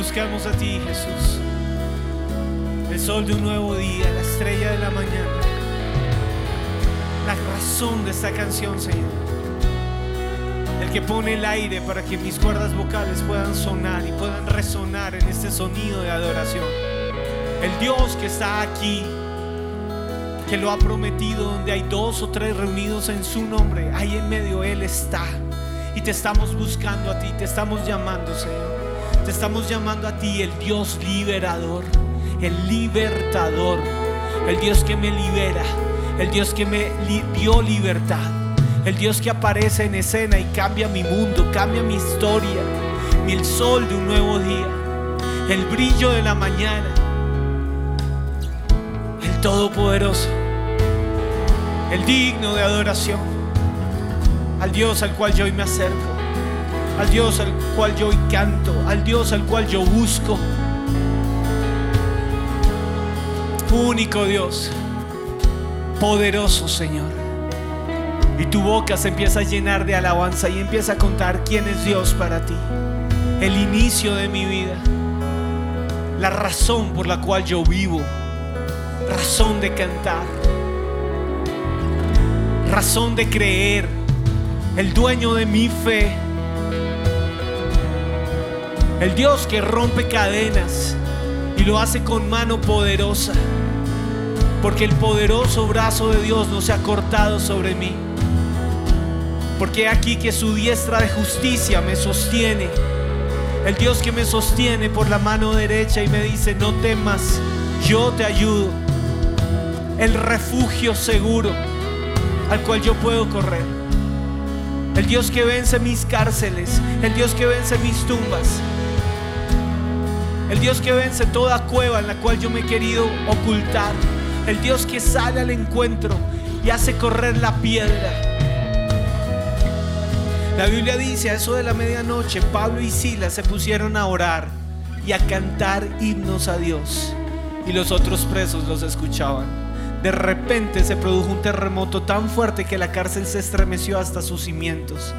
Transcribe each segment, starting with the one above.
buscamos a ti, Jesús. El sol de un nuevo día, la estrella de la mañana. La razón de esta canción, Señor. El que pone el aire para que mis cuerdas vocales puedan sonar y puedan resonar en este sonido de adoración. El Dios que está aquí, que lo ha prometido, donde hay dos o tres reunidos en su nombre, ahí en medio Él está. Y te estamos buscando a ti, te estamos llamando, Señor. Te estamos llamando a ti, el Dios liberador, el libertador, el Dios que me libera, el Dios que me dio libertad, el Dios que aparece en escena y cambia mi mundo, cambia mi historia, y el sol de un nuevo día, el brillo de la mañana, el Todopoderoso, el digno de adoración, al Dios al cual yo hoy me acerco al Dios al cual yo hoy canto, al Dios al cual yo busco. Único Dios, poderoso Señor. Y tu boca se empieza a llenar de alabanza y empieza a contar quién es Dios para ti. El inicio de mi vida, la razón por la cual yo vivo, razón de cantar, razón de creer, el dueño de mi fe. El Dios que rompe cadenas y lo hace con mano poderosa. Porque el poderoso brazo de Dios no se ha cortado sobre mí. Porque aquí que su diestra de justicia me sostiene. El Dios que me sostiene por la mano derecha y me dice, no temas, yo te ayudo. El refugio seguro al cual yo puedo correr. El Dios que vence mis cárceles. El Dios que vence mis tumbas. El Dios que vence toda cueva en la cual yo me he querido ocultar. El Dios que sale al encuentro y hace correr la piedra. La Biblia dice, a eso de la medianoche, Pablo y Silas se pusieron a orar y a cantar himnos a Dios. Y los otros presos los escuchaban. De repente se produjo un terremoto tan fuerte que la cárcel se estremeció hasta sus cimientos.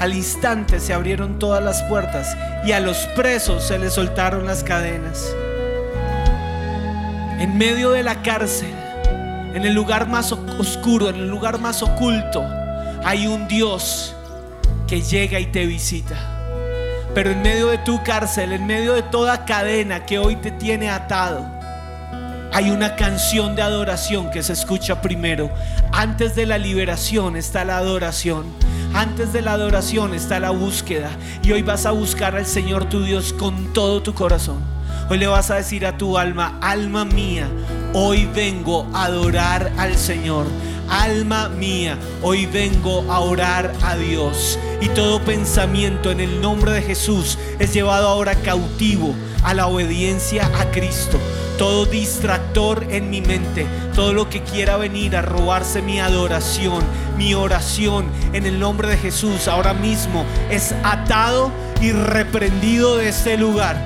Al instante se abrieron todas las puertas y a los presos se les soltaron las cadenas. En medio de la cárcel, en el lugar más oscuro, en el lugar más oculto, hay un Dios que llega y te visita. Pero en medio de tu cárcel, en medio de toda cadena que hoy te tiene atado, hay una canción de adoración que se escucha primero. Antes de la liberación está la adoración. Antes de la adoración está la búsqueda. Y hoy vas a buscar al Señor tu Dios con todo tu corazón. Hoy le vas a decir a tu alma, alma mía, hoy vengo a adorar al Señor. Alma mía, hoy vengo a orar a Dios. Y todo pensamiento en el nombre de Jesús es llevado ahora cautivo a la obediencia a Cristo todo distractor en mi mente, todo lo que quiera venir a robarse mi adoración, mi oración en el nombre de Jesús, ahora mismo es atado y reprendido de este lugar.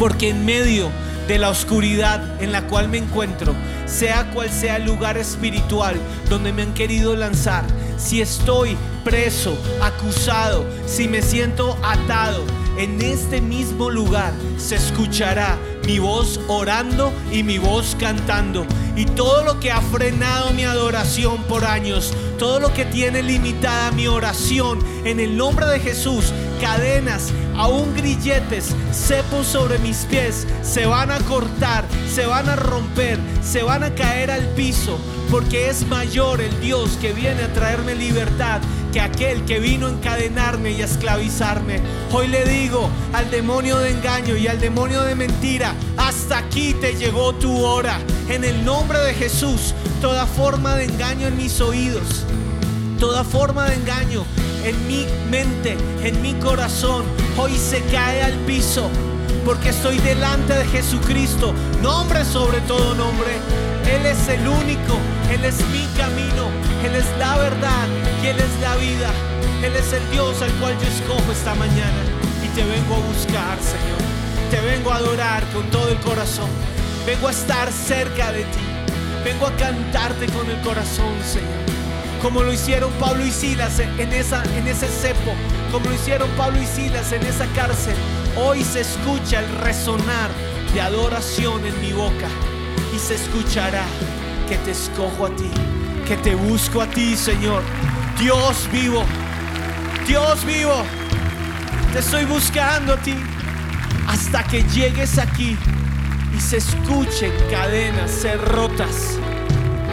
Porque en medio de la oscuridad en la cual me encuentro, sea cual sea el lugar espiritual donde me han querido lanzar, si estoy preso, acusado, si me siento atado, en este mismo lugar se escuchará mi voz orando y mi voz cantando. Y todo lo que ha frenado mi adoración por años, todo lo que tiene limitada mi oración, en el nombre de Jesús, cadenas, aún grilletes, cepos sobre mis pies, se van a cortar, se van a romper, se van a caer al piso, porque es mayor el Dios que viene a traerme libertad que aquel que vino a encadenarme y a esclavizarme. Hoy le digo al demonio de engaño y al demonio de mentira, hasta aquí te llegó tu hora. En el nombre de Jesús, toda forma de engaño en mis oídos, toda forma de engaño en mi mente, en mi corazón, hoy se cae al piso. Porque estoy delante de Jesucristo, nombre sobre todo nombre. Él es el único, Él es mi camino, Él es la verdad y Él es la vida. Él es el Dios al cual yo escojo esta mañana y te vengo a buscar, Señor. Te vengo a adorar con todo el corazón. Vengo a estar cerca de ti. Vengo a cantarte con el corazón, Señor. Como lo hicieron Pablo y Silas en, en ese cepo. Como lo hicieron Pablo y Silas en esa cárcel. Hoy se escucha el resonar de adoración en mi boca. Y se escuchará que te escojo a ti. Que te busco a ti, Señor. Dios vivo. Dios vivo. Te estoy buscando a ti. Hasta que llegues aquí y se escuchen cadenas ser rotas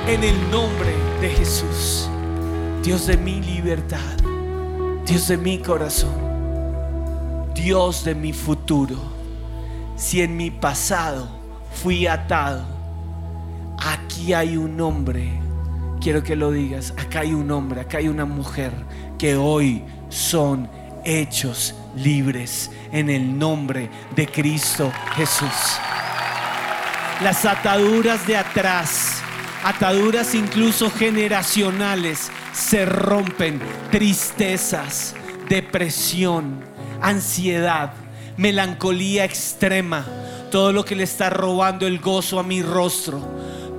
en el nombre de Jesús. Dios de mi libertad, Dios de mi corazón, Dios de mi futuro. Si en mi pasado fui atado, aquí hay un hombre, quiero que lo digas, acá hay un hombre, acá hay una mujer que hoy son hechos libres en el nombre de Cristo Jesús. Las ataduras de atrás, ataduras incluso generacionales, se rompen. Tristezas, depresión, ansiedad, melancolía extrema, todo lo que le está robando el gozo a mi rostro,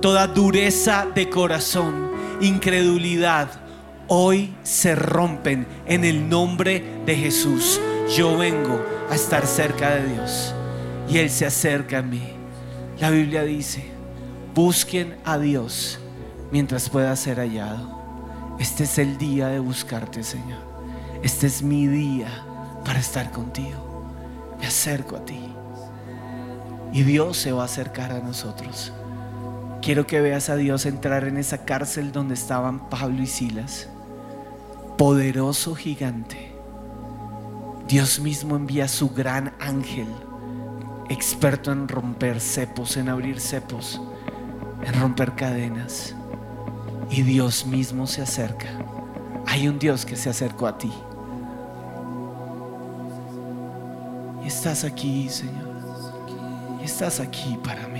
toda dureza de corazón, incredulidad, hoy se rompen en el nombre de Jesús. Yo vengo a estar cerca de Dios y Él se acerca a mí. La Biblia dice, busquen a Dios mientras pueda ser hallado. Este es el día de buscarte, Señor. Este es mi día para estar contigo. Me acerco a ti. Y Dios se va a acercar a nosotros. Quiero que veas a Dios entrar en esa cárcel donde estaban Pablo y Silas. Poderoso gigante. Dios mismo envía su gran ángel experto en romper cepos, en abrir cepos, en romper cadenas. Y Dios mismo se acerca. Hay un Dios que se acercó a ti. Y estás aquí, Señor. Y estás aquí para mí.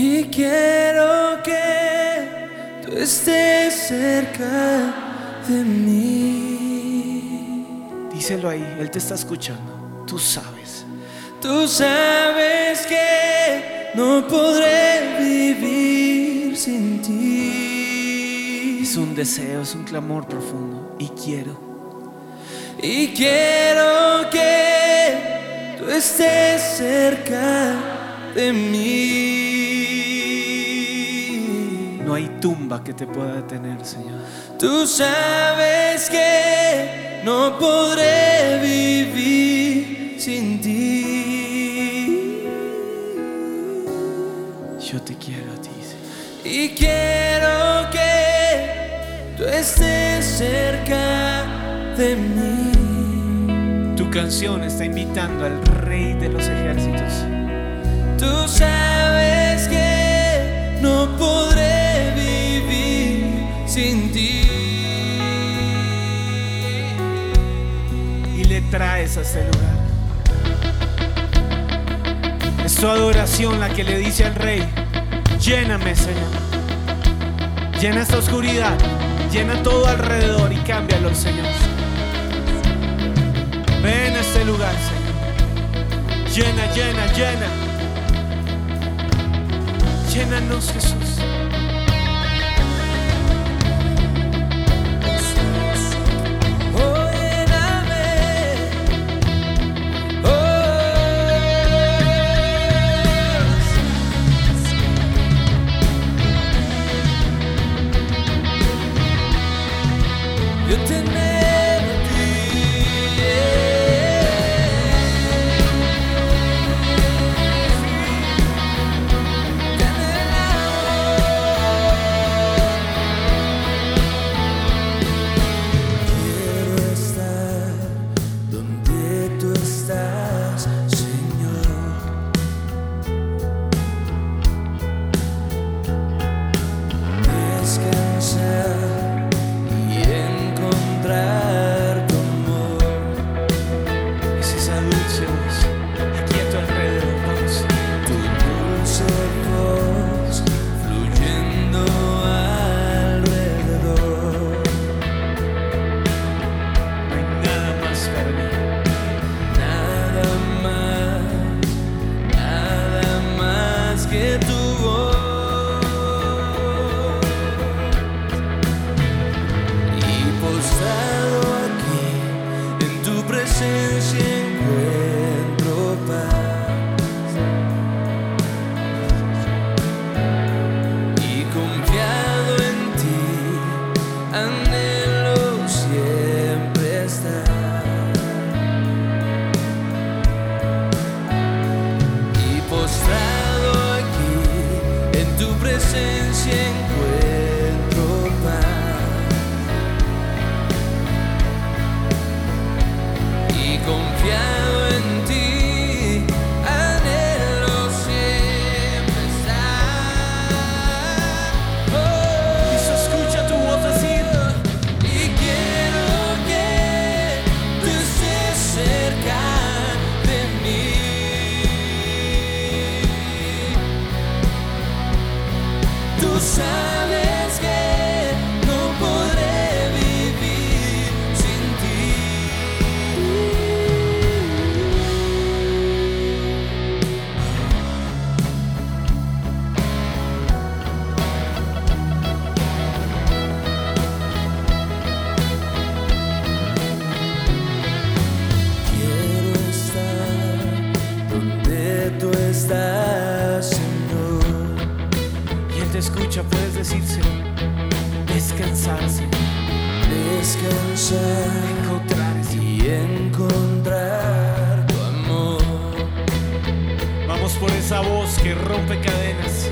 Y quiero que tú estés cerca de mí. Díselo ahí, Él te está escuchando. Tú sabes. Tú sabes que no podré vivir sin ti. Es un deseo, es un clamor profundo. Y quiero. Y quiero que tú estés cerca de mí. Que te pueda detener, Señor. Tú sabes que no podré vivir sin ti. Yo te quiero a ti, Señor. Y quiero que tú estés cerca de mí. Tu canción está invitando al Rey de los ejércitos. Tú sabes traes a este lugar. Es tu adoración la que le dice al rey, lléname Señor. Llena esta oscuridad, llena todo alrededor y cámbialo Señor. Ven a este lugar Señor. Llena, llena, llena. Llénanos Jesús. Esa voz que rompe cadenas.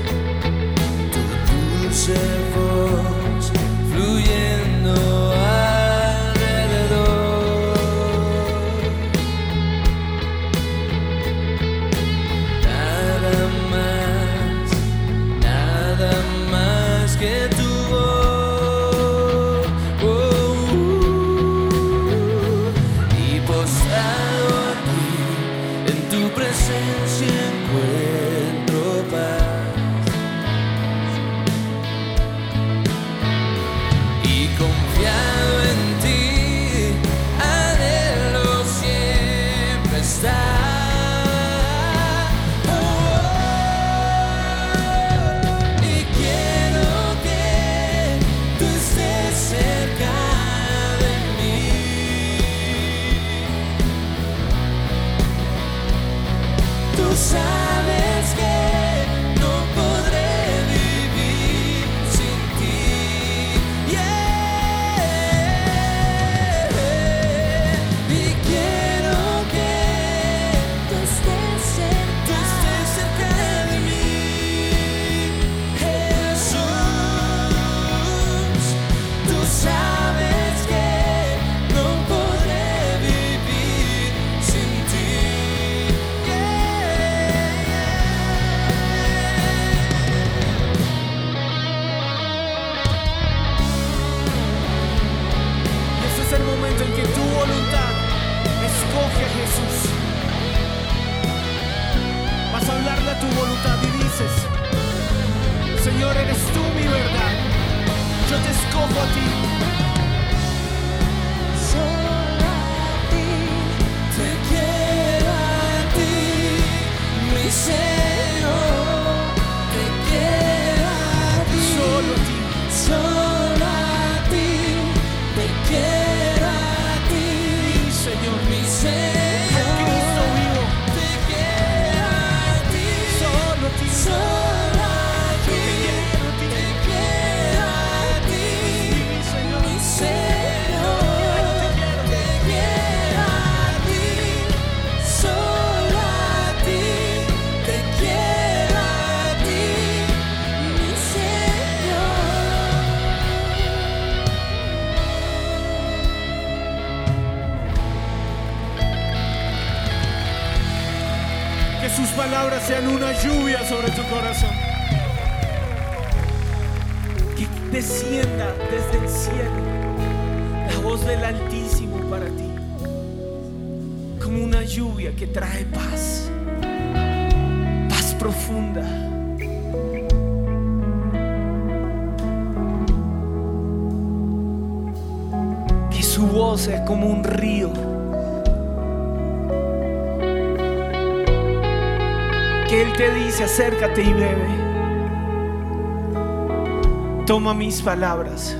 Toma mis palabras,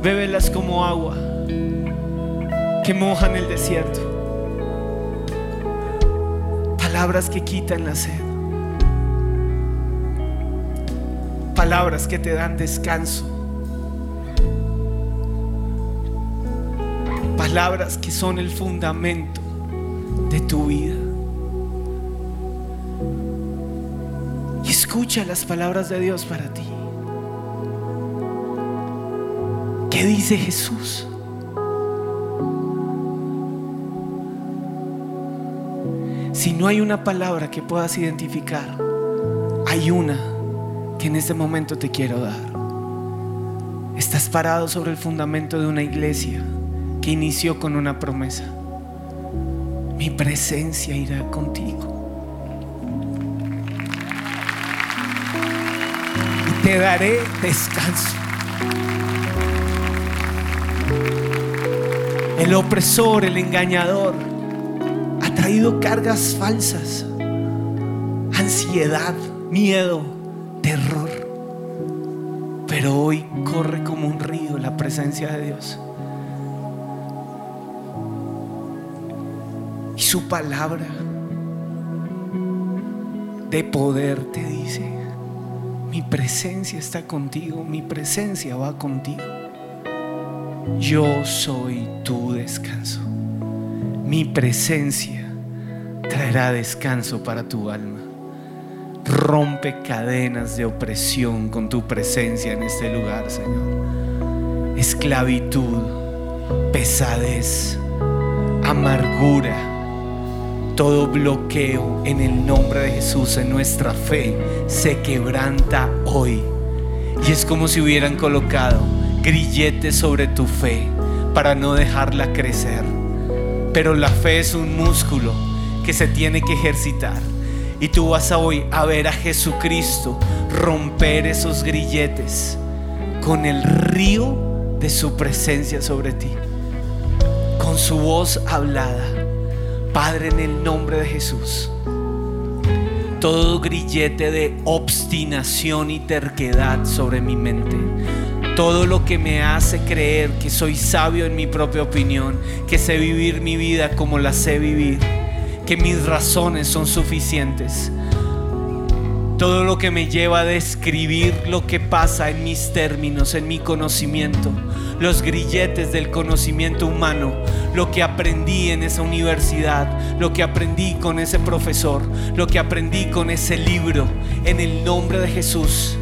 bébelas como agua que mojan el desierto. Palabras que quitan la sed. Palabras que te dan descanso. Palabras que son el fundamento de tu vida. Y escucha las palabras de Dios para ti. ¿Qué dice Jesús? Si no hay una palabra que puedas identificar, hay una que en este momento te quiero dar. Estás parado sobre el fundamento de una iglesia que inició con una promesa. Mi presencia irá contigo. y te daré descanso. El opresor, el engañador, ha traído cargas falsas, ansiedad, miedo, terror. Pero hoy corre como un río la presencia de Dios. Y su palabra de poder te dice, mi presencia está contigo, mi presencia va contigo. Yo soy tu descanso. Mi presencia traerá descanso para tu alma. Rompe cadenas de opresión con tu presencia en este lugar, Señor. Esclavitud, pesadez, amargura, todo bloqueo en el nombre de Jesús en nuestra fe se quebranta hoy. Y es como si hubieran colocado grilletes sobre tu fe para no dejarla crecer. Pero la fe es un músculo que se tiene que ejercitar. Y tú vas a hoy a ver a Jesucristo romper esos grilletes con el río de su presencia sobre ti. Con su voz hablada. Padre, en el nombre de Jesús. Todo grillete de obstinación y terquedad sobre mi mente. Todo lo que me hace creer que soy sabio en mi propia opinión, que sé vivir mi vida como la sé vivir, que mis razones son suficientes. Todo lo que me lleva a describir lo que pasa en mis términos, en mi conocimiento, los grilletes del conocimiento humano, lo que aprendí en esa universidad, lo que aprendí con ese profesor, lo que aprendí con ese libro, en el nombre de Jesús.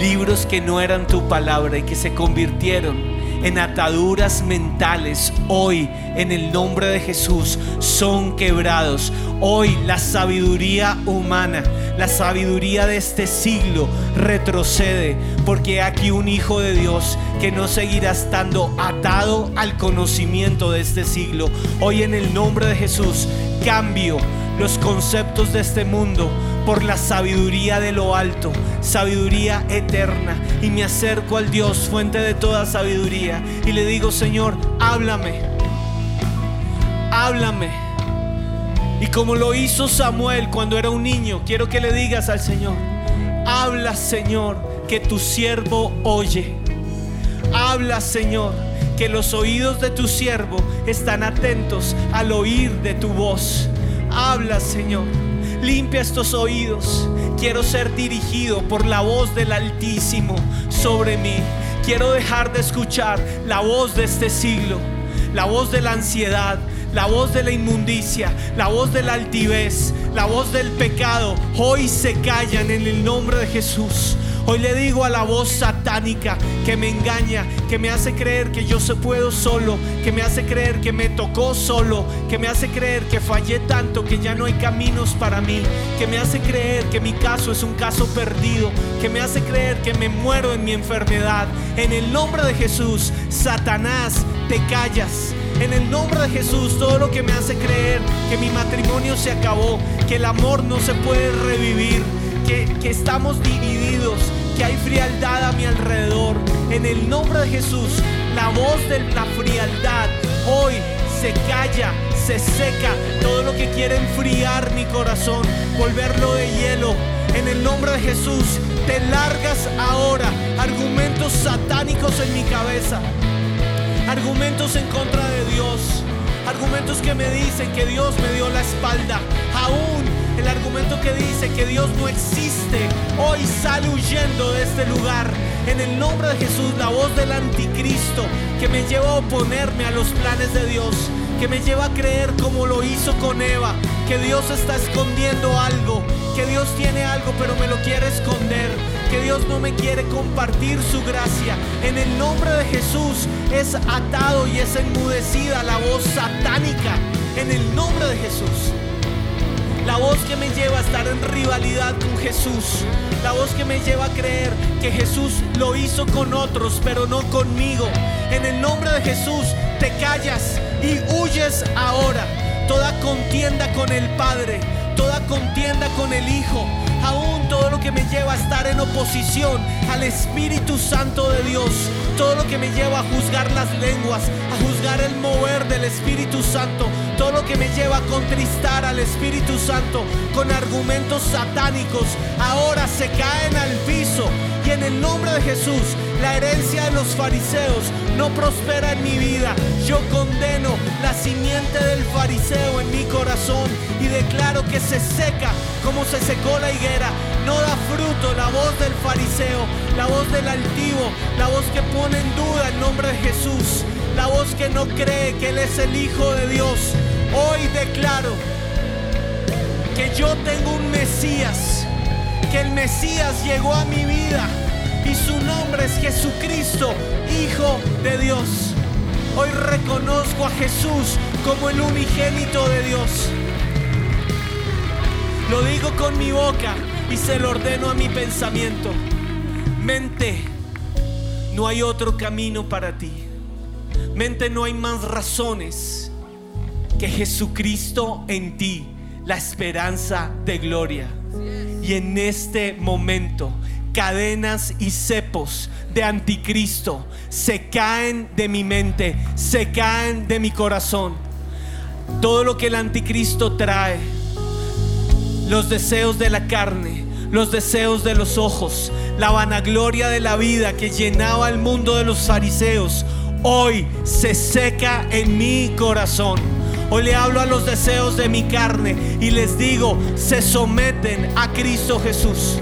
Libros que no eran tu palabra y que se convirtieron en ataduras mentales, hoy en el nombre de Jesús son quebrados. Hoy la sabiduría humana, la sabiduría de este siglo retrocede, porque aquí un hijo de Dios que no seguirá estando atado al conocimiento de este siglo. Hoy en el nombre de Jesús cambio los conceptos de este mundo por la sabiduría de lo alto, sabiduría eterna. Y me acerco al Dios, fuente de toda sabiduría, y le digo, Señor, háblame, háblame. Y como lo hizo Samuel cuando era un niño, quiero que le digas al Señor, habla Señor, que tu siervo oye. Habla Señor, que los oídos de tu siervo están atentos al oír de tu voz. Habla Señor. Limpia estos oídos. Quiero ser dirigido por la voz del Altísimo sobre mí. Quiero dejar de escuchar la voz de este siglo, la voz de la ansiedad, la voz de la inmundicia, la voz de la altivez, la voz del pecado. Hoy se callan en el nombre de Jesús. Hoy le digo a la voz satánica que me engaña, que me hace creer que yo se puedo solo, que me hace creer que me tocó solo, que me hace creer que fallé tanto que ya no hay caminos para mí, que me hace creer que mi caso es un caso perdido, que me hace creer que me muero en mi enfermedad. En el nombre de Jesús, Satanás, te callas. En el nombre de Jesús, todo lo que me hace creer que mi matrimonio se acabó, que el amor no se puede revivir, que, estamos divididos, que hay frialdad a mi alrededor. En el nombre de Jesús, la voz de la frialdad hoy se calla, se seca. Todo lo que quiere enfriar mi corazón, volverlo de hielo. En el nombre de Jesús, te largas ahora argumentos satánicos en mi cabeza argumentos en contra de Dios, argumentos que me dicen que Dios me dio la espalda, aún el argumento que dice que Dios no existe, hoy sale huyendo de este lugar. En el nombre de Jesús, la voz del anticristo que me lleva a oponerme a los planes de Dios, que me lleva a creer como lo hizo con Eva, que Dios está escondiendo algo, que Dios tiene algo pero me lo quiere esconder, que Dios no me quiere compartir su gracia. En el nombre de Jesús es atado y es enmudecida la voz satánica. En el nombre de Jesús. La voz que me lleva a estar en rivalidad con Jesús. La voz que me lleva a creer que Jesús lo hizo con otros, pero no conmigo. En el nombre de Jesús te callas y huyes ahora. Toda contienda con el Padre, toda contienda con el Hijo, aún todo lo que me lleva a estar en oposición al Espíritu Santo de Dios, todo lo que me lleva a juzgar las lenguas, a juzgar el mover del Espíritu Santo, todo lo que me lleva a contristar al Espíritu Santo con argumentos satánicos, ahora se caen al piso y en el nombre de Jesús, la herencia los fariseos no prospera en mi vida. Yo condeno la simiente del fariseo en mi corazón y declaro que se seca como se secó la higuera. No da fruto la voz del fariseo, la voz del altivo, la voz que pone en duda el nombre de Jesús, la voz que no cree que Él es el Hijo de Dios. Hoy declaro que yo tengo un Mesías, que el Mesías llegó a mi vida y su nombre es Jesucristo, Hijo de Dios. Hoy reconozco a Jesús como el unigénito de Dios. Lo digo con mi boca y se lo ordeno a mi pensamiento. Mente, no hay otro camino para ti. Mente, no hay más razones que Jesucristo en ti, la esperanza de gloria. Y en este momento, cadenas y cepos de anticristo se caen de mi mente, se caen de mi corazón. Todo lo que el anticristo trae, los deseos de la carne, los deseos de los ojos, la vanagloria de la vida que llenaba el mundo de los fariseos, hoy se seca en mi corazón. Hoy le hablo a los deseos de mi carne y les digo, se someten a Cristo Jesús.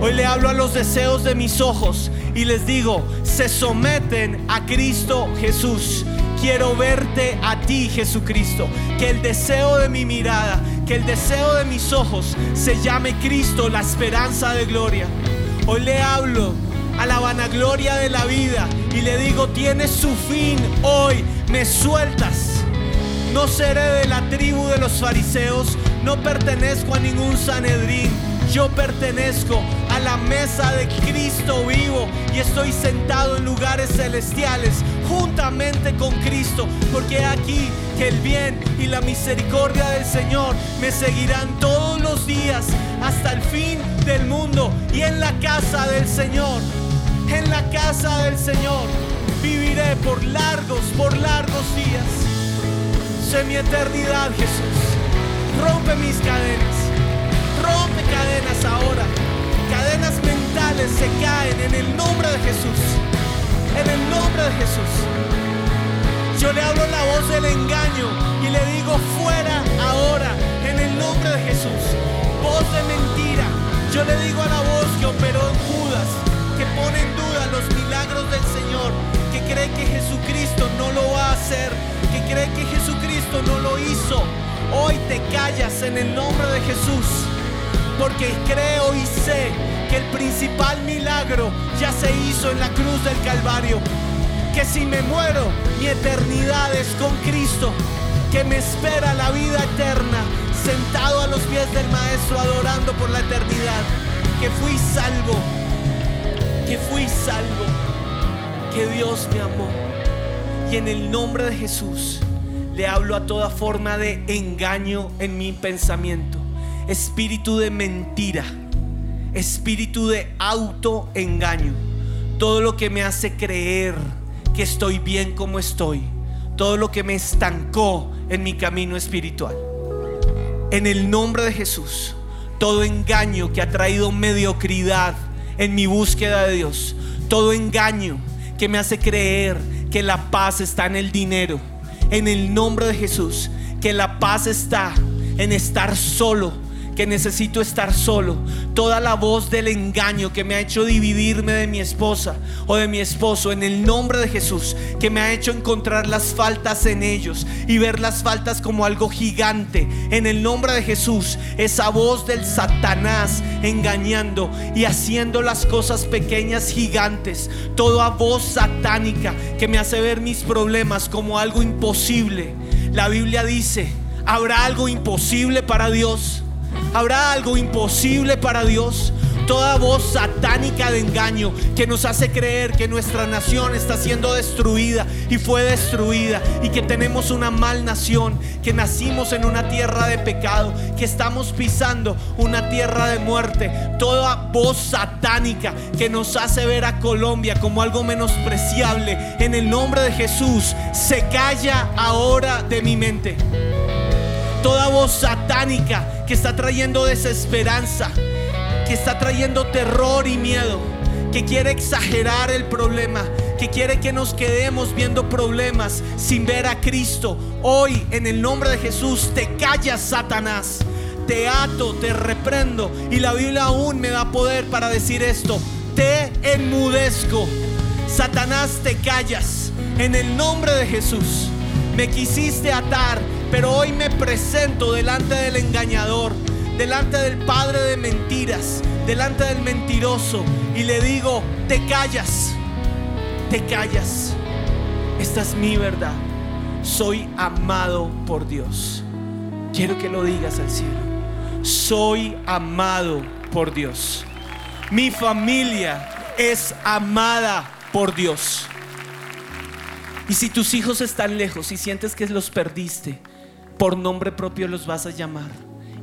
Hoy le hablo a los deseos de mis ojos y les digo, se someten a Cristo Jesús. Quiero verte a ti, Jesucristo. Que el deseo de mi mirada, que el deseo de mis ojos se llame Cristo, la esperanza de gloria. Hoy le hablo a la vanagloria de la vida y le digo, tienes su fin hoy, me sueltas. No seré de la tribu de los fariseos, no pertenezco a ningún Sanedrín. Yo pertenezco la mesa de Cristo vivo y estoy sentado en lugares celestiales juntamente con Cristo, porque aquí que el bien y la misericordia del Señor me seguirán todos los días hasta el fin del mundo y en la casa del Señor, en la casa del Señor viviré por largos, por largos días. Sé mi eternidad, Jesús. Rompe mis cadenas. Rompe cadenas ahora. Cadenas mentales se caen en el nombre de Jesús. En el nombre de Jesús. Yo le hablo la voz del engaño y le digo fuera ahora. En el nombre de Jesús. Voz de mentira. Yo le digo a la voz que operó en Judas, que pone en duda los milagros del Señor, que cree que Jesucristo no lo va a hacer, que cree que Jesucristo no lo hizo. Hoy te callas en el nombre de Jesús, porque creo y sé que el principal milagro ya se hizo en la cruz del Calvario. Que si me muero, mi eternidad es con Cristo, que me espera la vida eterna, sentado a los pies del Maestro adorando por la eternidad. Que fui salvo, que fui salvo, que Dios me amó. Y en el nombre de Jesús le hablo a toda forma de engaño en mi pensamiento, espíritu de mentira, espíritu de autoengaño, todo lo que me hace creer que estoy bien como estoy, todo lo que me estancó en mi camino espiritual. En el nombre de Jesús, todo engaño que ha traído mediocridad en mi búsqueda de Dios, todo engaño que me hace creer que la paz está en el dinero, en el nombre de Jesús, que la paz está en estar solo, que necesito estar solo. Toda la voz del engaño que me ha hecho dividirme de mi esposa o de mi esposo, en el nombre de Jesús, que me ha hecho encontrar las faltas en ellos y ver las faltas como algo gigante. En el nombre de Jesús, esa voz del Satanás engañando y haciendo las cosas pequeñas gigantes. Toda voz satánica que me hace ver mis problemas como algo imposible. La Biblia dice, ¿habrá algo imposible para Dios? ¿Habrá algo imposible para Dios? Toda voz satánica de engaño que nos hace creer que nuestra nación está siendo destruida y fue destruida y que tenemos una mal nación, que nacimos en una tierra de pecado, que estamos pisando una tierra de muerte. Toda voz satánica que nos hace ver a Colombia como algo menospreciable en el nombre de Jesús se calla ahora de mi mente toda voz satánica que está trayendo desesperanza, que está trayendo terror y miedo, que quiere exagerar el problema, que quiere que nos quedemos viendo problemas sin ver a Cristo. Hoy, en el nombre de Jesús, te callas, Satanás. Te ato, te reprendo. Y la Biblia aún me da poder para decir esto. Te enmudezco. Satanás, te callas. En el nombre de Jesús. Me quisiste atar, pero hoy me presento delante del engañador, delante del padre de mentiras, delante del mentiroso y le digo, te callas, te callas. Esta es mi verdad. Soy amado por Dios. Quiero que lo digas al cielo. Soy amado por Dios. Mi familia es amada por Dios. Y si tus hijos están lejos y sientes que los perdiste, por nombre propio los vas a llamar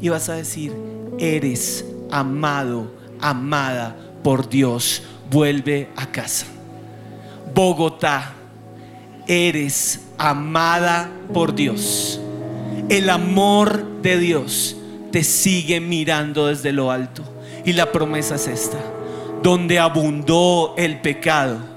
y vas a decir, eres amado, amada por Dios, vuelve a casa. Bogotá, eres amada por Dios. El amor de Dios te sigue mirando desde lo alto. Y la promesa es esta, donde abundó el pecado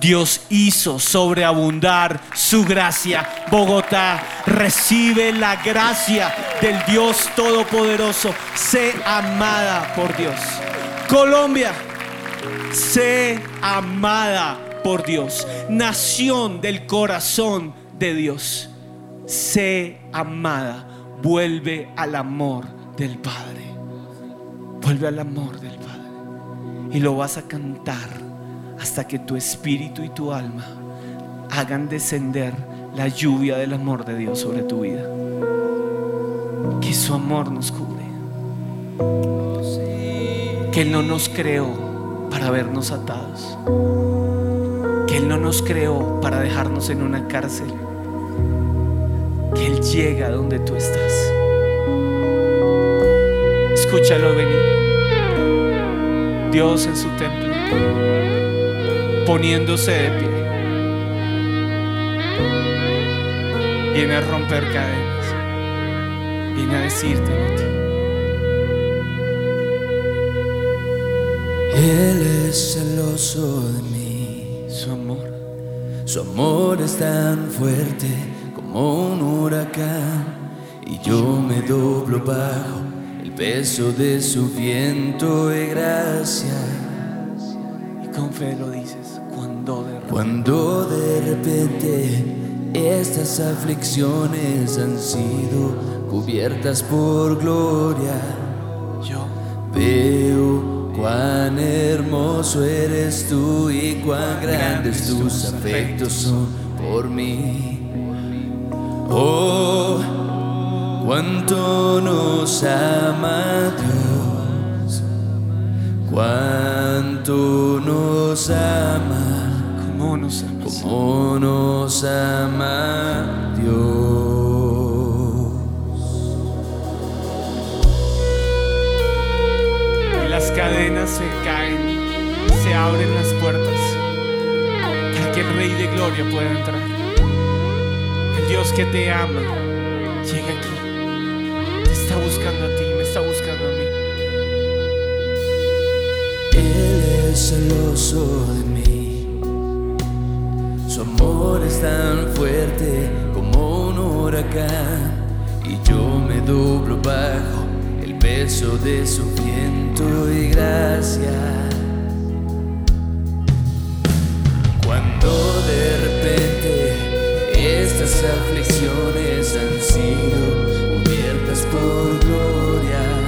Dios hizo sobreabundar su gracia. Bogotá recibe la gracia del Dios Todopoderoso. Sé amada por Dios. Colombia, sé amada por Dios. Nación del corazón de Dios. Sé amada. Vuelve al amor del Padre. Vuelve al amor del Padre. Y lo vas a cantar hasta que tu espíritu y tu alma hagan descender la lluvia del amor de Dios sobre tu vida. Que su amor nos cubre. Que Él no nos creó para vernos atados. Que Él no nos creó para dejarnos en una cárcel. Que Él llega donde tú estás. Escúchalo venir. Dios en su templo, poniéndose de pie. Viene a romper cadenas. Viene a decirte a ti. Él es celoso de mí. Su amor. Su amor es tan fuerte como un huracán. Y yo me doblo bajo el peso de su viento y gracia. Y con fe lo dices. Cuando de Cuando de repente estas aflicciones han sido cubiertas por gloria. yo Veo cuán hermoso eres tú y cuán grandes tus afectos son por mí. Oh, cuánto nos ama Dios, cuánto nos ama, como nos amas. cómo nos ama Dios. Y las cadenas se caen, se abren las puertas para que el Rey de Gloria pueda entrar. El Dios que te ama llega aquí, te está buscando a ti, me está buscando a mí. Él es celoso de mí. Su amor es tan fuerte como un huracán. Y yo me doblo bajo el peso de su viento y gracia. Cuando de repente estas aflicciones han sido cubiertas por gloria.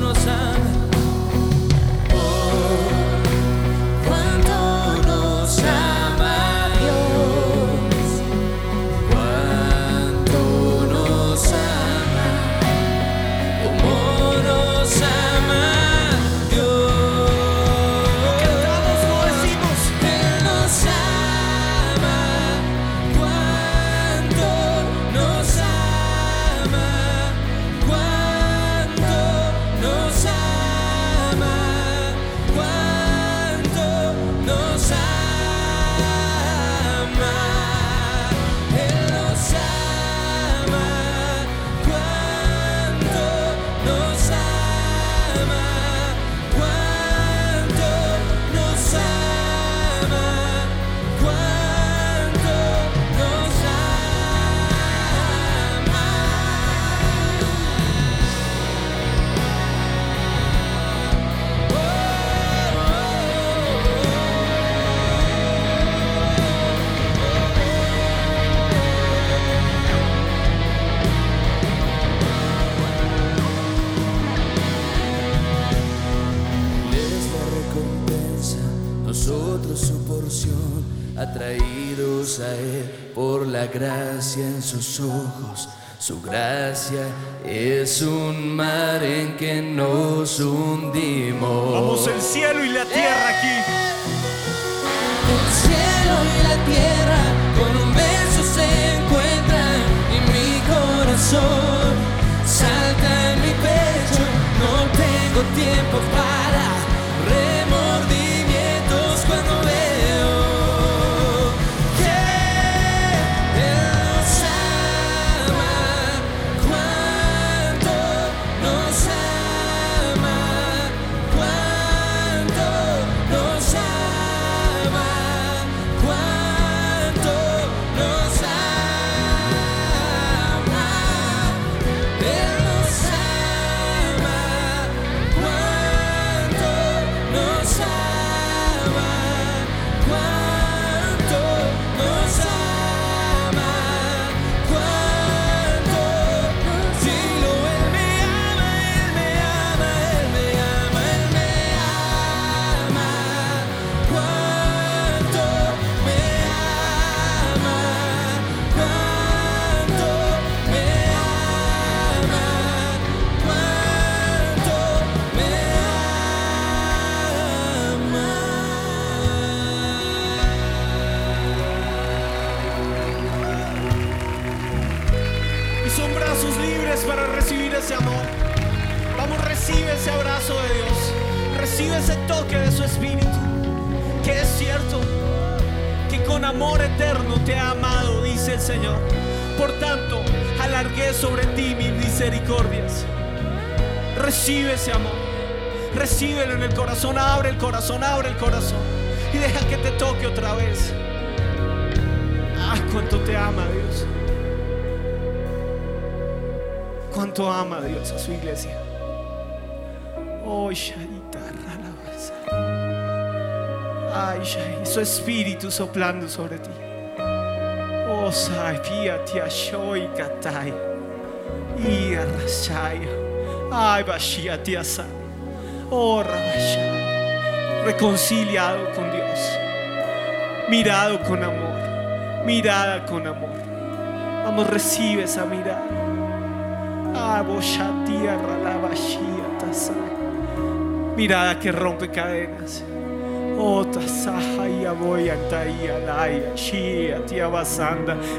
Cuánto espíritu soplando sobre ti. Oh, Pia, Tia, Shoi, Katai. Y Arrashaya. Ay, Bashia, Sai. Oh, Rabashai. Reconciliado con Dios. Mirado con amor. Mirada con amor. Vamos, recibe esa mirada. Ah, Boshatia, Ralabashia, Tasai. Mirada que rompe cadenas.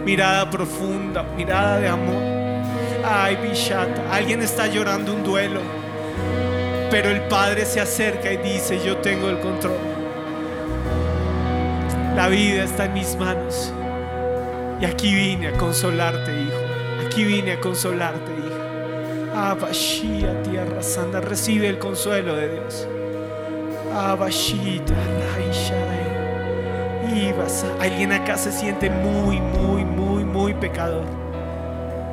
Mirada profunda, mirada de amor. Ay, Bishata. Alguien está llorando un duelo. Pero el Padre se acerca y dice, yo tengo el control. La vida está en mis manos. Y aquí vine a consolarte, hijo. Aquí vine a consolarte, hija. Abashia, tierra santa, recibe el consuelo de Dios. Alguien acá se siente muy, muy, muy, muy pecador.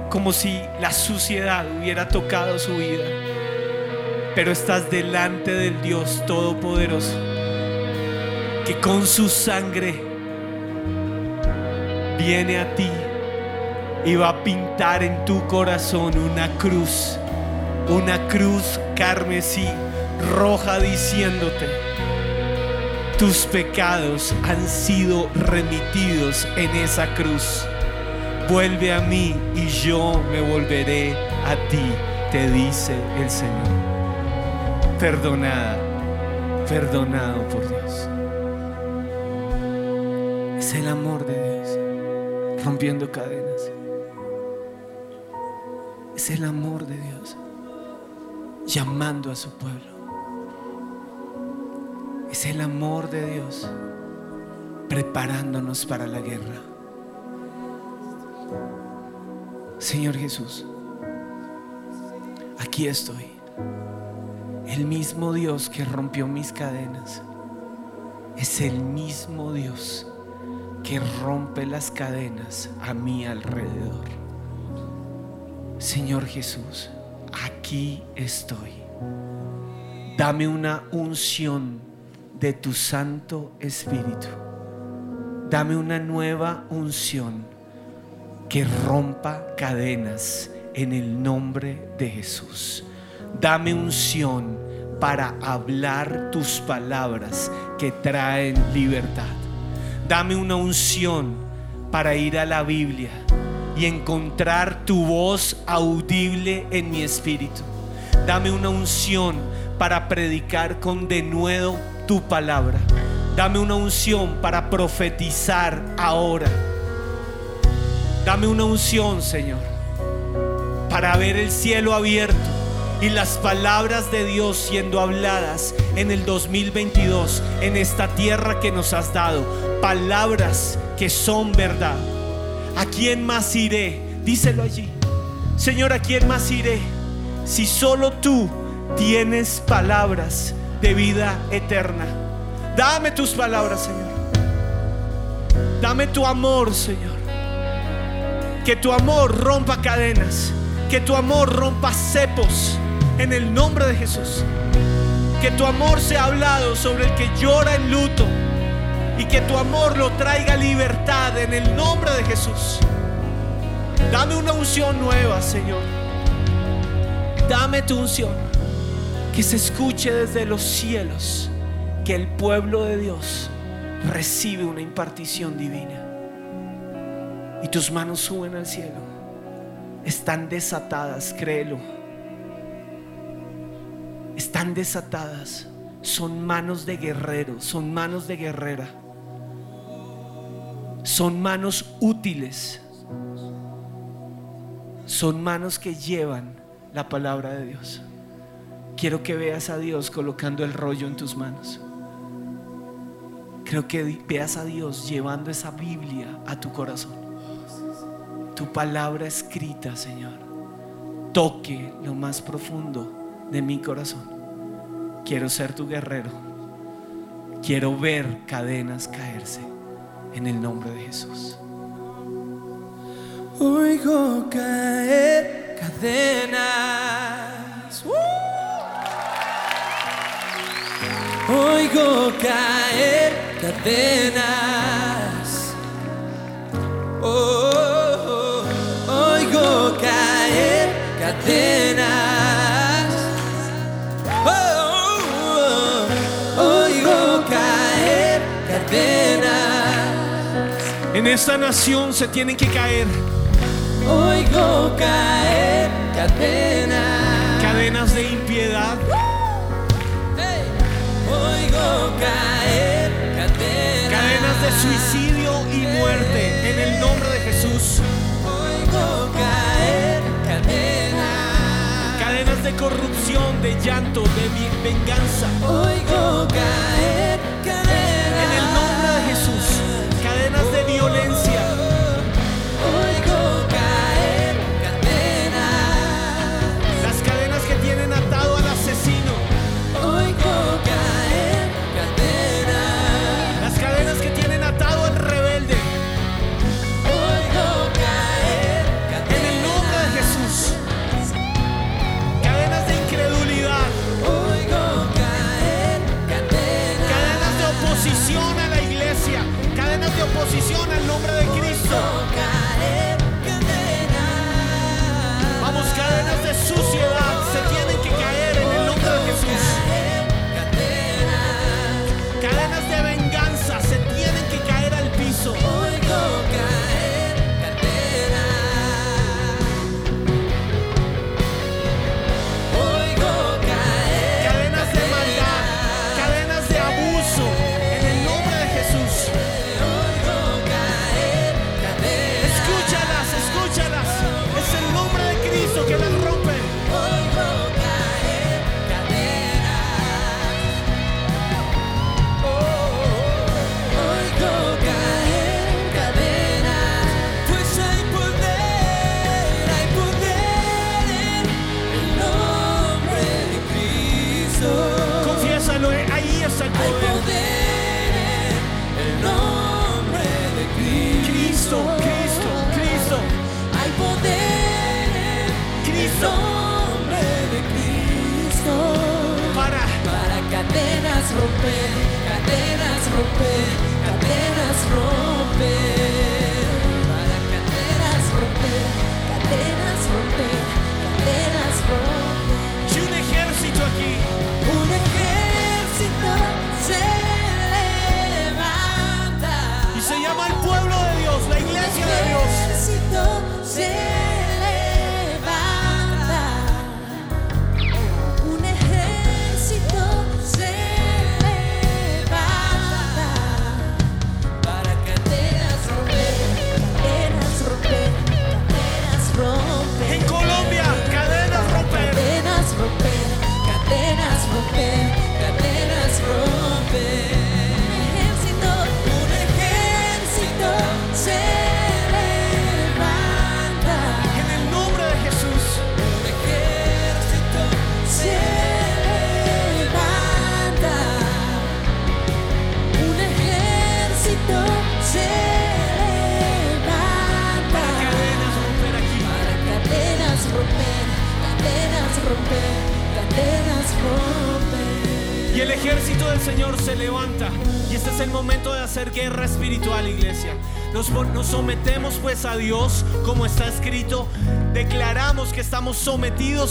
Como si la suciedad hubiera tocado su vida. Pero estás delante del Dios Todopoderoso. Que con su sangre viene a ti y va a pintar en tu corazón una cruz, una cruz carmesí, roja diciéndote, tus pecados han sido remitidos en esa cruz. Vuelve a mí y yo me volveré a ti, te dice el Señor. Perdonada, perdonado por Dios. Es el amor de Dios rompiendo cadenas. Es el amor de Dios llamando a su pueblo. Es el amor de Dios preparándonos para la guerra. Señor Jesús, aquí estoy. El mismo Dios que rompió mis cadenas es el mismo Dios que rompe las cadenas a mi alrededor. Señor Jesús, aquí estoy. Dame una unción de tu Santo Espíritu. Dame una nueva unción que rompa cadenas en el nombre de Jesús. Dame unción para hablar tus palabras que traen libertad. Dame una unción para ir a la Biblia y encontrar tu voz audible en mi espíritu. Dame una unción para predicar con denuedo tu palabra. Dame una unción para profetizar ahora. Dame una unción, Señor, para ver el cielo abierto y las palabras de Dios siendo habladas en el 2022, en esta tierra que nos has dado. Palabras que son verdad. ¿A quién más iré? Díselo allí. Señor, ¿a quién más iré? Si solo tú tienes palabras de vida eterna. Dame tus palabras, Señor. Dame tu amor, Señor. Que tu amor rompa cadenas. Que tu amor rompa cepos. En el nombre de Jesús. Que tu amor sea hablado sobre el que llora en luto. Y que tu amor lo traiga libertad en el nombre de Jesús. Dame una unción nueva, Señor. Dame tu unción. Que se escuche desde los cielos que el pueblo de Dios recibe una impartición divina. Y tus manos suben al cielo. Están desatadas, créelo. Están desatadas. Son manos de guerrero, son manos de guerrera. Son manos útiles. Son manos que llevan la palabra de Dios. Quiero que veas a Dios colocando el rollo en tus manos. Creo que veas a Dios llevando esa Biblia a tu corazón. Tu palabra escrita, Señor, toque lo más profundo de mi corazón. Quiero ser tu guerrero. Quiero ver cadenas caerse en el nombre de Jesús. Oigo caer cadenas. Oigo caer cadenas. Oh, oh, oh. Oigo caer cadenas. Oh. Oigo caer cadenas. En esta nación se tienen que caer Oigo caer cadenas. cadenas de impiedad, caer cadenas. cadenas de suicidio y muerte en el nombre de Jesús. Oigo caer cadenas. Cadenas de corrupción, de llanto, de venganza. Oigo caer cadenas. En el nombre de Jesús. Cadenas de violencia.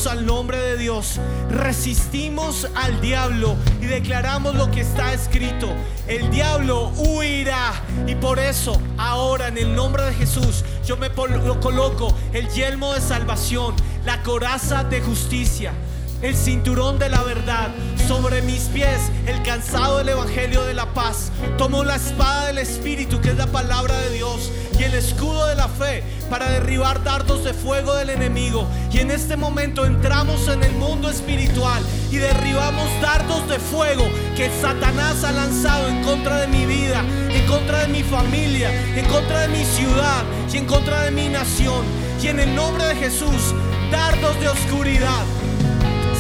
Al nombre de Dios. Resistimos al diablo y declaramos lo que está escrito. El diablo huirá. Y por eso, ahora en el nombre de Jesús, yo me coloco el yelmo de salvación, la coraza de justicia el cinturón de la verdad, sobre mis pies el cansado del evangelio de la paz. Tomo la espada del Espíritu, que es la palabra de Dios, y el escudo de la fe para derribar dardos de fuego del enemigo. Y en este momento entramos en el mundo espiritual y derribamos dardos de fuego que Satanás ha lanzado en contra de mi vida, en contra de mi familia, en contra de mi ciudad y en contra de mi nación. Y en el nombre de Jesús, dardos de oscuridad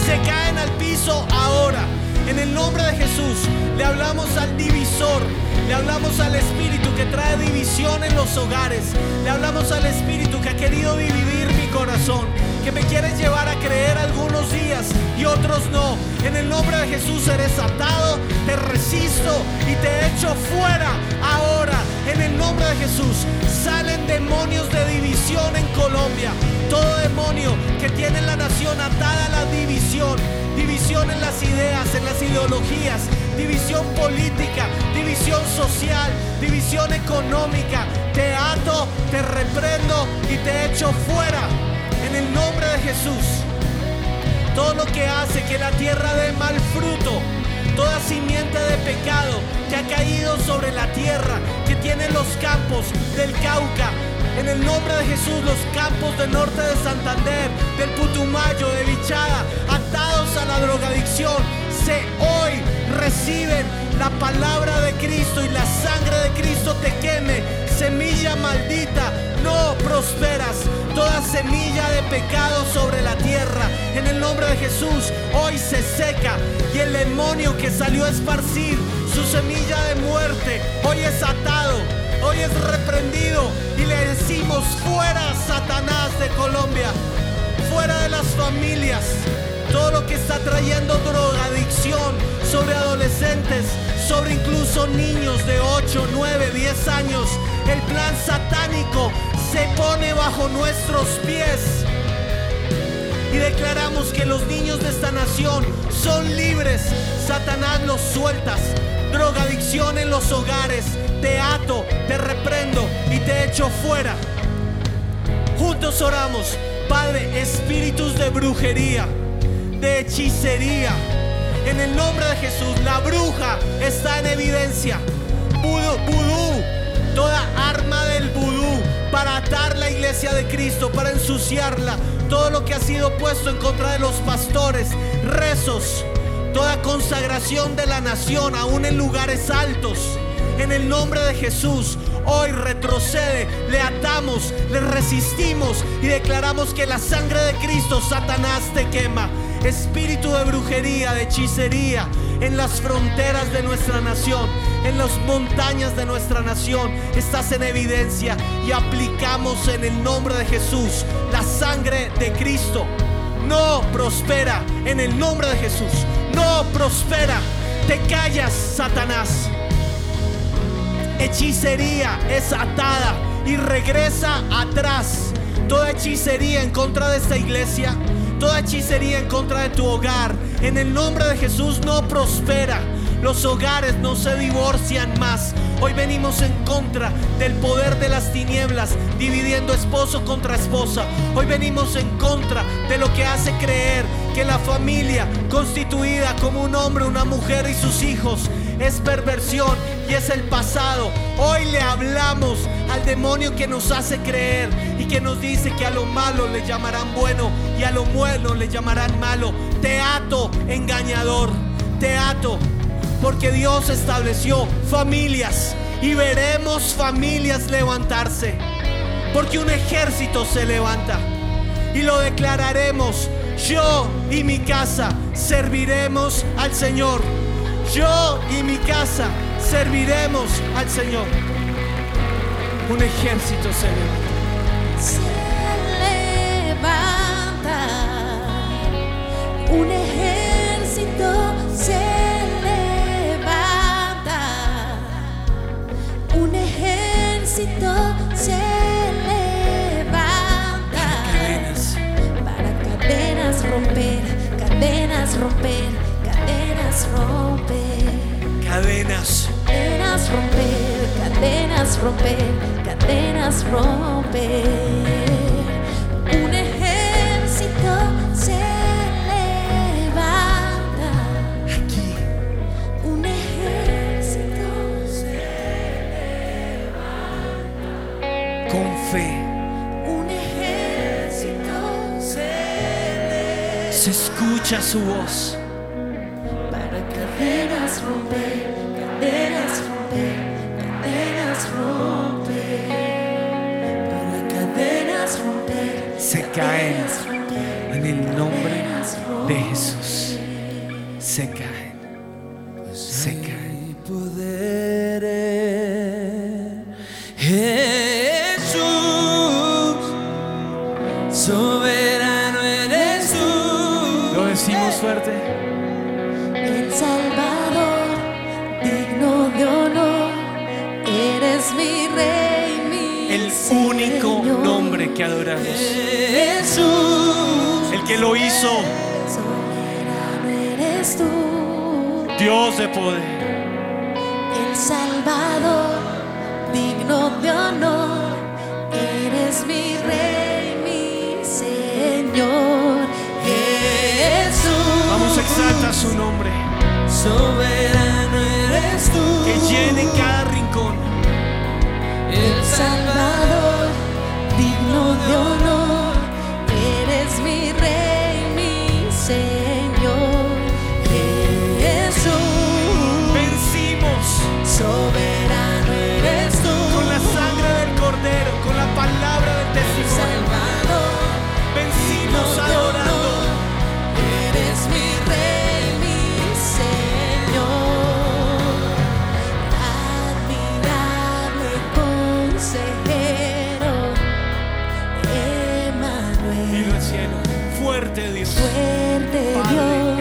se caen al piso ahora. En el nombre de Jesús le hablamos al divisor, le hablamos al espíritu que trae división en los hogares, le hablamos al espíritu que ha querido dividir mi corazón, que me quiere llevar a creer algunos días y otros no. En el nombre de Jesús eres atado, te resisto y te echo fuera ahora. En el nombre de Jesús salen demonios de división en Colombia. Todo demonio que tiene la nación atada a la división, división en las ideas, en las ideologías, división política, división social, división económica. Te ato, te reprendo y te echo fuera. En el nombre de Jesús. Todo lo que hace que la tierra dé mal fruto, toda simiente de pecado que ha caído sobre la tierra, que tiene los campos del Cauca. En el nombre de Jesús, los campos del norte de Santander, del Putumayo, de Bichada, atados a la drogadicción, hoy reciben la palabra de Cristo y la sangre de Cristo te queme. Semilla maldita, no prosperas. Toda semilla de pecado sobre la tierra, en el nombre de Jesús, hoy se seca. Y el demonio que salió a esparcir su semilla de muerte, hoy es atado, hoy es reprendido. Y le decimos, fuera Satanás de Colombia, fuera de las familias. Todo lo que está trayendo drogadicción sobre adolescentes, sobre incluso niños de 8, 9, 10 años. El plan satánico se pone bajo nuestros pies. Y declaramos que los niños de esta nación son libres. Satanás los sueltas. Drogadicción en los hogares. Te ato, te reprendo y te echo fuera. Juntos oramos. Padre, espíritus de brujería, hechicería. En el nombre de Jesús, la bruja está en evidencia. Vudú, vudú, toda arma del vudú para atar la iglesia de Cristo, para ensuciarla. Todo lo que ha sido puesto en contra de los pastores, rezos, toda consagración de la nación, aún en lugares altos. En el nombre de Jesús, hoy retrocede, le atamos, le resistimos y declaramos que la sangre de Cristo, Satanás, te quema. Espíritu de brujería, de hechicería en las fronteras de nuestra nación, en las montañas de nuestra nación, estás en evidencia y aplicamos en el nombre de Jesús la sangre de Cristo. No prospera en el nombre de Jesús. No prospera. Te callas, Satanás hechicería es atada y regresa atrás. Toda hechicería en contra de esta iglesia, toda hechicería en contra de tu hogar, en el nombre de Jesús no prospera. Los hogares no se divorcian más. Hoy venimos en contra del poder de las tinieblas, dividiendo esposo contra esposa. Hoy venimos en contra de lo que hace creer que la familia constituida como un hombre, una mujer y sus hijos es perversión y es el pasado. Hoy le hablamos al demonio que nos hace creer y que nos dice que a lo malo le llamarán bueno y a lo bueno le llamarán malo. Te ato, engañador, te ato, porque Dios estableció familias y veremos familias levantarse, porque un ejército se levanta y lo declararemos. Yo y mi casa serviremos al Señor. Yo y mi casa serviremos al Señor. Un ejército se levanta. Se levanta un ejército, se cadenas romper. Un ejército se levanta. Aquí. Un ejército se levanta. Con fe. Un ejército se levanta. Se escucha su voz.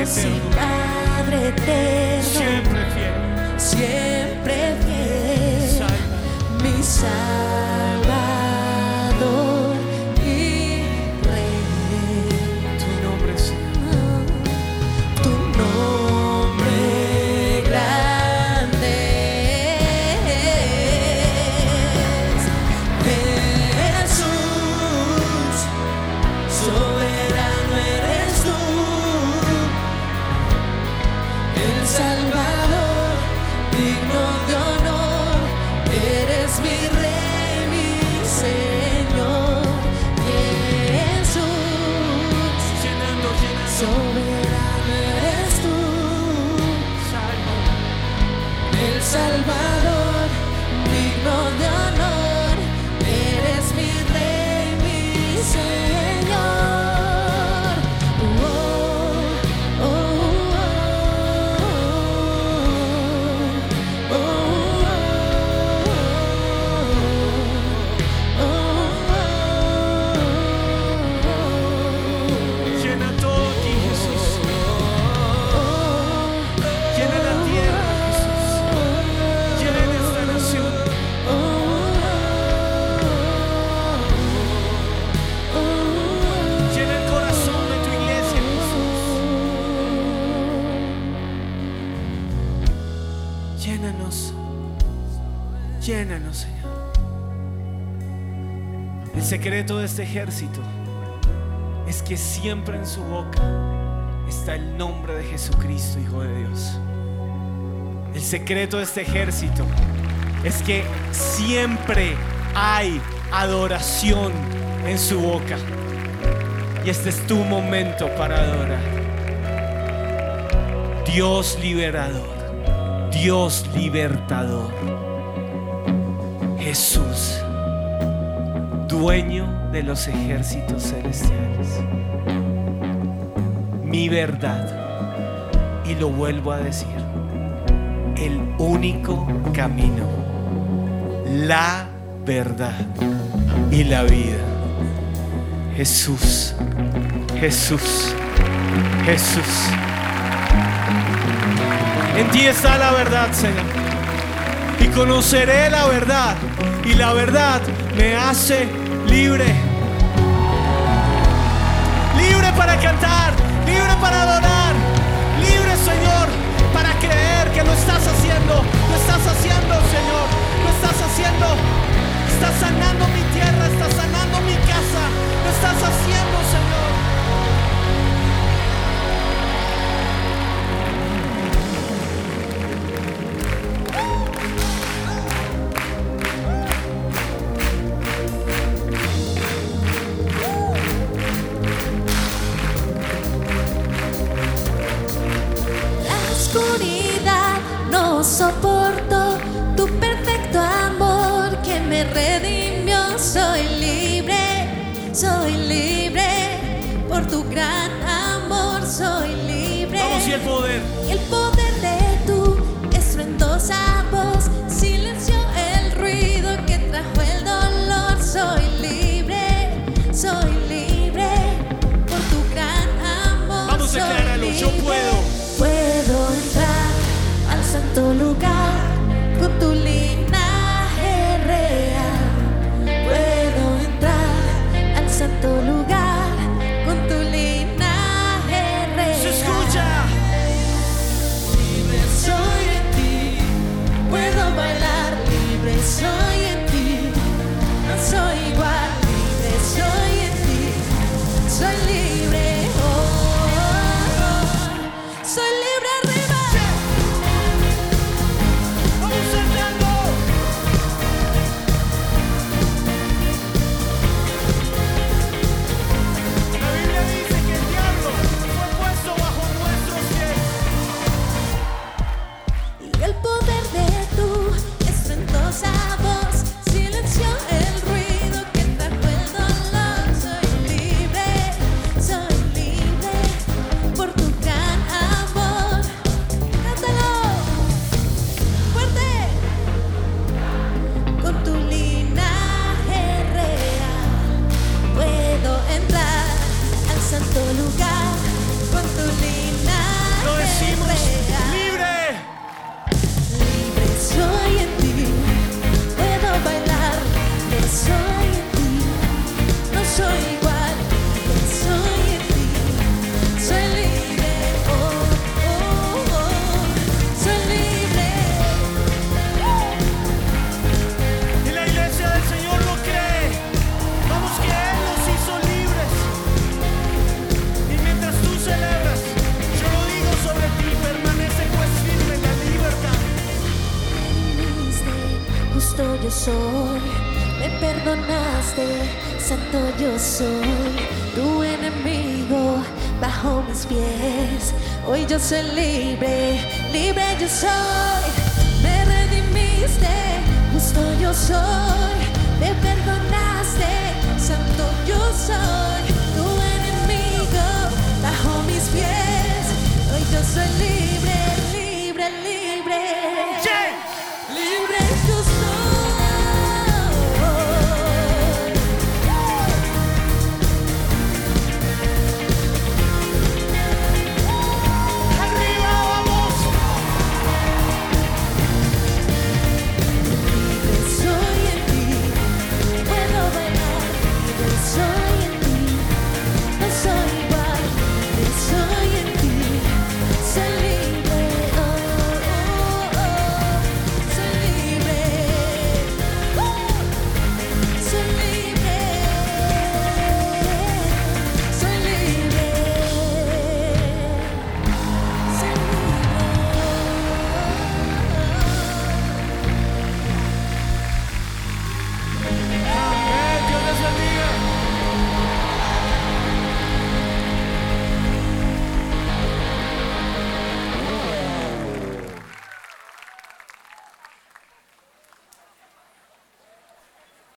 Eterno. Padre eterno, El secreto de este ejército es que siempre en su boca está el nombre de Jesucristo, Hijo de Dios. El secreto de este ejército es que siempre hay adoración en su boca. Y este es tu momento para adorar. Dios liberador, Dios libertador, Jesús, dueño de los ejércitos celestiales. Mi verdad, y lo vuelvo a decir, el único camino, la verdad y la vida. Jesús, Jesús, Jesús. En ti está la verdad, Señor. Y conoceré la verdad. Y la verdad me hace libre. Libre para cantar, libre para adorar, libre, Señor, para creer que lo estás haciendo. Lo estás haciendo, Señor. Lo estás haciendo. Estás sanando mi tierra, estás sanando mi casa. Lo estás haciendo, Señor. soporto tu perfecto amor que me redimió. Soy libre, soy libre por tu gran amor. Soy libre. Vamos y el poder. El poder de